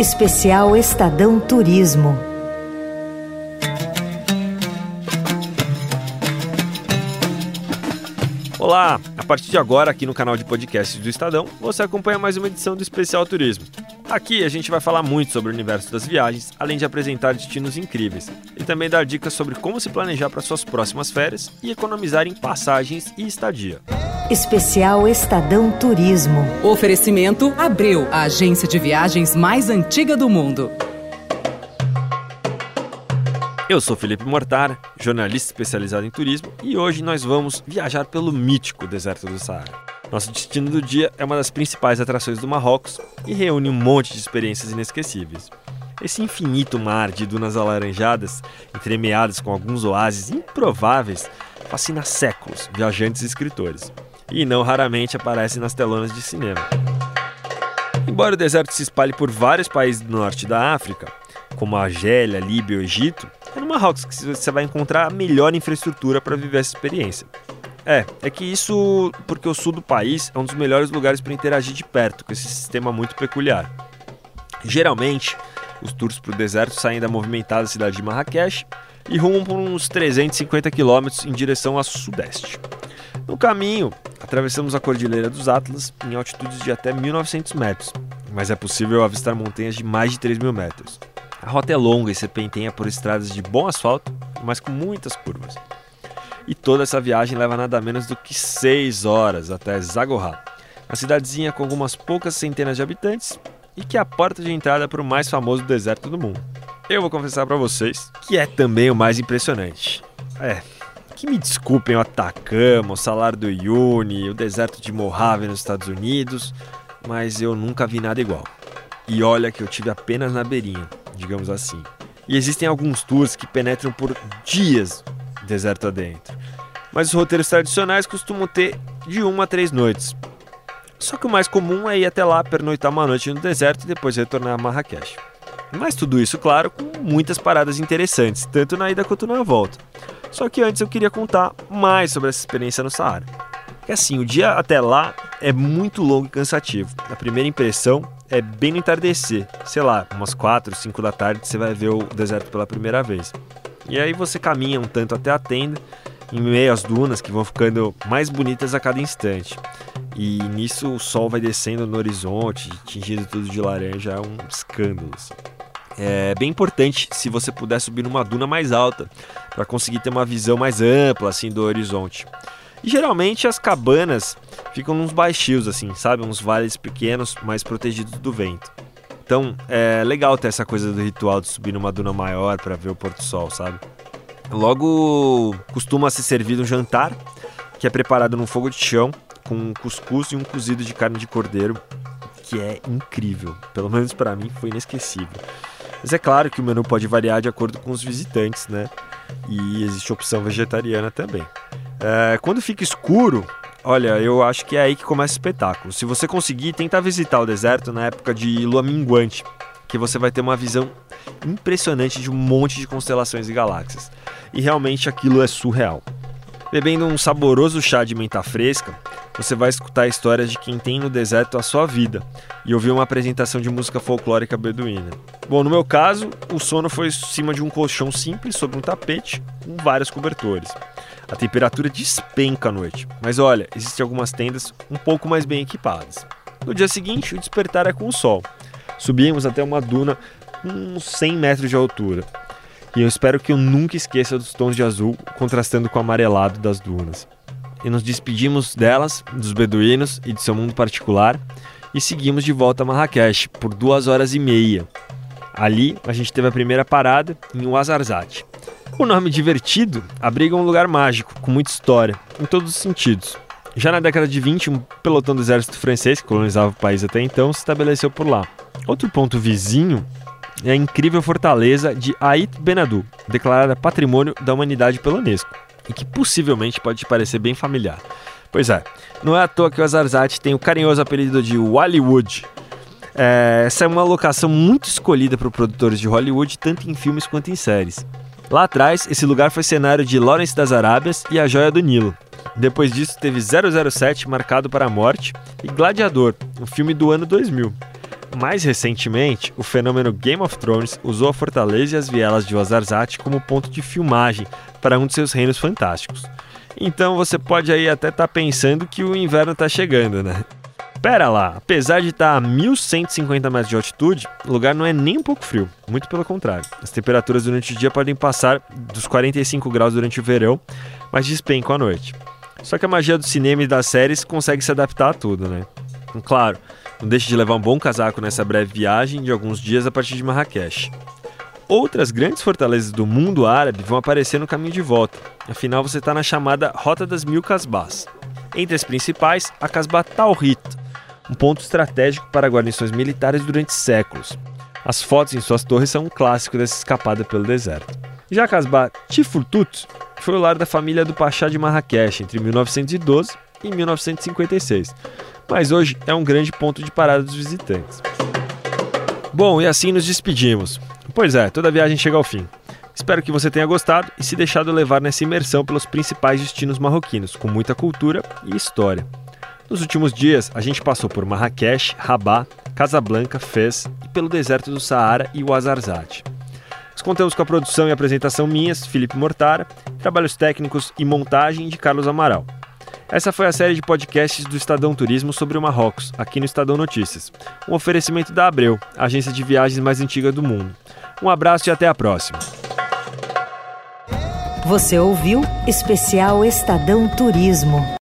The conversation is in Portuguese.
Especial Estadão Turismo. Olá! A partir de agora, aqui no canal de podcasts do Estadão, você acompanha mais uma edição do Especial Turismo. Aqui a gente vai falar muito sobre o universo das viagens, além de apresentar destinos incríveis e também dar dicas sobre como se planejar para suas próximas férias e economizar em passagens e estadia. Especial Estadão Turismo. Oferecimento Abreu, a agência de viagens mais antiga do mundo. Eu sou Felipe Mortar, jornalista especializado em turismo, e hoje nós vamos viajar pelo mítico deserto do Saara. Nosso destino do dia é uma das principais atrações do Marrocos e reúne um monte de experiências inesquecíveis. Esse infinito mar de dunas alaranjadas, entremeadas com alguns oásis improváveis, fascina séculos viajantes e escritores e não raramente aparece nas telonas de cinema. Embora o deserto se espalhe por vários países do norte da África, como a Argélia, Líbia ou Egito, é no Marrocos que você vai encontrar a melhor infraestrutura para viver essa experiência. É, é que isso porque o sul do país é um dos melhores lugares para interagir de perto com esse sistema muito peculiar. Geralmente, os tours para o deserto saem da movimentada cidade de Marrakech e rumam por uns 350 quilômetros em direção a sudeste. No caminho, atravessamos a Cordilheira dos Atlas em altitudes de até 1900 metros, mas é possível avistar montanhas de mais de 3 mil metros. A rota é longa e serpenteia por estradas de bom asfalto, mas com muitas curvas. E toda essa viagem leva nada menos do que 6 horas até Zagorra, uma cidadezinha com algumas poucas centenas de habitantes e que é a porta de entrada para o mais famoso deserto do mundo. Eu vou confessar para vocês que é também o mais impressionante. É, que me desculpem o Atacama, o salário do Uyuni, o deserto de Mojave nos Estados Unidos, mas eu nunca vi nada igual. E olha que eu tive apenas na beirinha, digamos assim. E existem alguns tours que penetram por dias deserto adentro. Mas os roteiros tradicionais costumam ter de uma a três noites. Só que o mais comum é ir até lá, pernoitar uma noite no deserto e depois retornar a Marrakech. Mas tudo isso, claro, com muitas paradas interessantes, tanto na ida quanto na volta. Só que antes eu queria contar mais sobre essa experiência no Saara. Que assim, o dia até lá é muito longo e cansativo. A primeira impressão é bem no entardecer. Sei lá, umas 4, 5 da tarde você vai ver o deserto pela primeira vez. E aí você caminha um tanto até a tenda, em meio às dunas que vão ficando mais bonitas a cada instante. E nisso o sol vai descendo no horizonte, tingindo tudo de laranja, é um escândalo. Assim. É bem importante se você puder subir numa duna mais alta, para conseguir ter uma visão mais ampla assim do horizonte. E geralmente as cabanas ficam nos baixios assim, sabe, uns vales pequenos, mais protegidos do vento. Então é legal ter essa coisa do ritual de subir numa duna maior para ver o pôr do sol, sabe? Logo costuma ser servido um jantar que é preparado num fogo de chão com um cuscuz e um cozido de carne de cordeiro, que é incrível. Pelo menos para mim foi inesquecível. Mas é claro que o menu pode variar de acordo com os visitantes, né? E existe opção vegetariana também. É, quando fica escuro, olha, eu acho que é aí que começa o espetáculo. Se você conseguir, tenta visitar o deserto na época de lua minguante, que você vai ter uma visão impressionante de um monte de constelações e galáxias. E realmente aquilo é surreal. Bebendo um saboroso chá de menta fresca, você vai escutar histórias de quem tem no deserto a sua vida e ouvir uma apresentação de música folclórica beduína. Bom, no meu caso, o sono foi em cima de um colchão simples sobre um tapete com vários cobertores. A temperatura despenca à noite, mas olha, existem algumas tendas um pouco mais bem equipadas. No dia seguinte, o despertar é com o sol. Subimos até uma duna uns 100 metros de altura e eu espero que eu nunca esqueça dos tons de azul contrastando com o amarelado das dunas. E nos despedimos delas, dos beduínos e de seu mundo particular, e seguimos de volta a Marrakech por duas horas e meia. Ali a gente teve a primeira parada em Ouarzazate. O nome divertido abriga um lugar mágico, com muita história, em todos os sentidos. Já na década de 20, um pelotão do exército francês, que colonizava o país até então, se estabeleceu por lá. Outro ponto vizinho é a incrível fortaleza de Ait Benadu, declarada Patrimônio da Humanidade pela Unesco, e que possivelmente pode te parecer bem familiar. Pois é, não é à toa que o Azarzate tem o carinhoso apelido de Hollywood. É, essa é uma locação muito escolhida por produtores de Hollywood, tanto em filmes quanto em séries. Lá atrás, esse lugar foi cenário de Lawrence das Arábias e A Joia do Nilo. Depois disso, teve 007 Marcado para a Morte e Gladiador, um filme do ano 2000. Mais recentemente, o fenômeno Game of Thrones usou a fortaleza e as vielas de Ozarzate como ponto de filmagem para um de seus reinos fantásticos. Então você pode aí até estar tá pensando que o inverno está chegando, né? Pera lá, apesar de estar a 1150 metros de altitude, o lugar não é nem um pouco frio, muito pelo contrário. As temperaturas durante o dia podem passar dos 45 graus durante o verão, mas despencam à noite. Só que a magia do cinema e das séries consegue se adaptar a tudo, né? Claro, não deixe de levar um bom casaco nessa breve viagem de alguns dias a partir de Marrakech. Outras grandes fortalezas do mundo árabe vão aparecer no caminho de volta, afinal você está na chamada Rota das Mil Casbás. Entre as principais, a Casbah Tawhid, um ponto estratégico para guarnições militares durante séculos. As fotos em suas torres são um clássico dessa escapada pelo deserto. Já a Casbah Tifurtut foi o lar da família do Pachá de Marrakech entre 1912 e 1956, mas hoje é um grande ponto de parada dos visitantes. Bom, e assim nos despedimos. Pois é, toda viagem chega ao fim. Espero que você tenha gostado e se deixado levar nessa imersão pelos principais destinos marroquinos, com muita cultura e história. Nos últimos dias, a gente passou por Marrakech, Rabat, Casablanca, Fez e pelo deserto do Saara e o Azarzate. Nós contamos com a produção e apresentação minhas, Felipe Mortara, trabalhos técnicos e montagem de Carlos Amaral. Essa foi a série de podcasts do Estadão Turismo sobre o Marrocos, aqui no Estadão Notícias. Um oferecimento da Abreu, a agência de viagens mais antiga do mundo. Um abraço e até a próxima. Você ouviu Especial Estadão Turismo.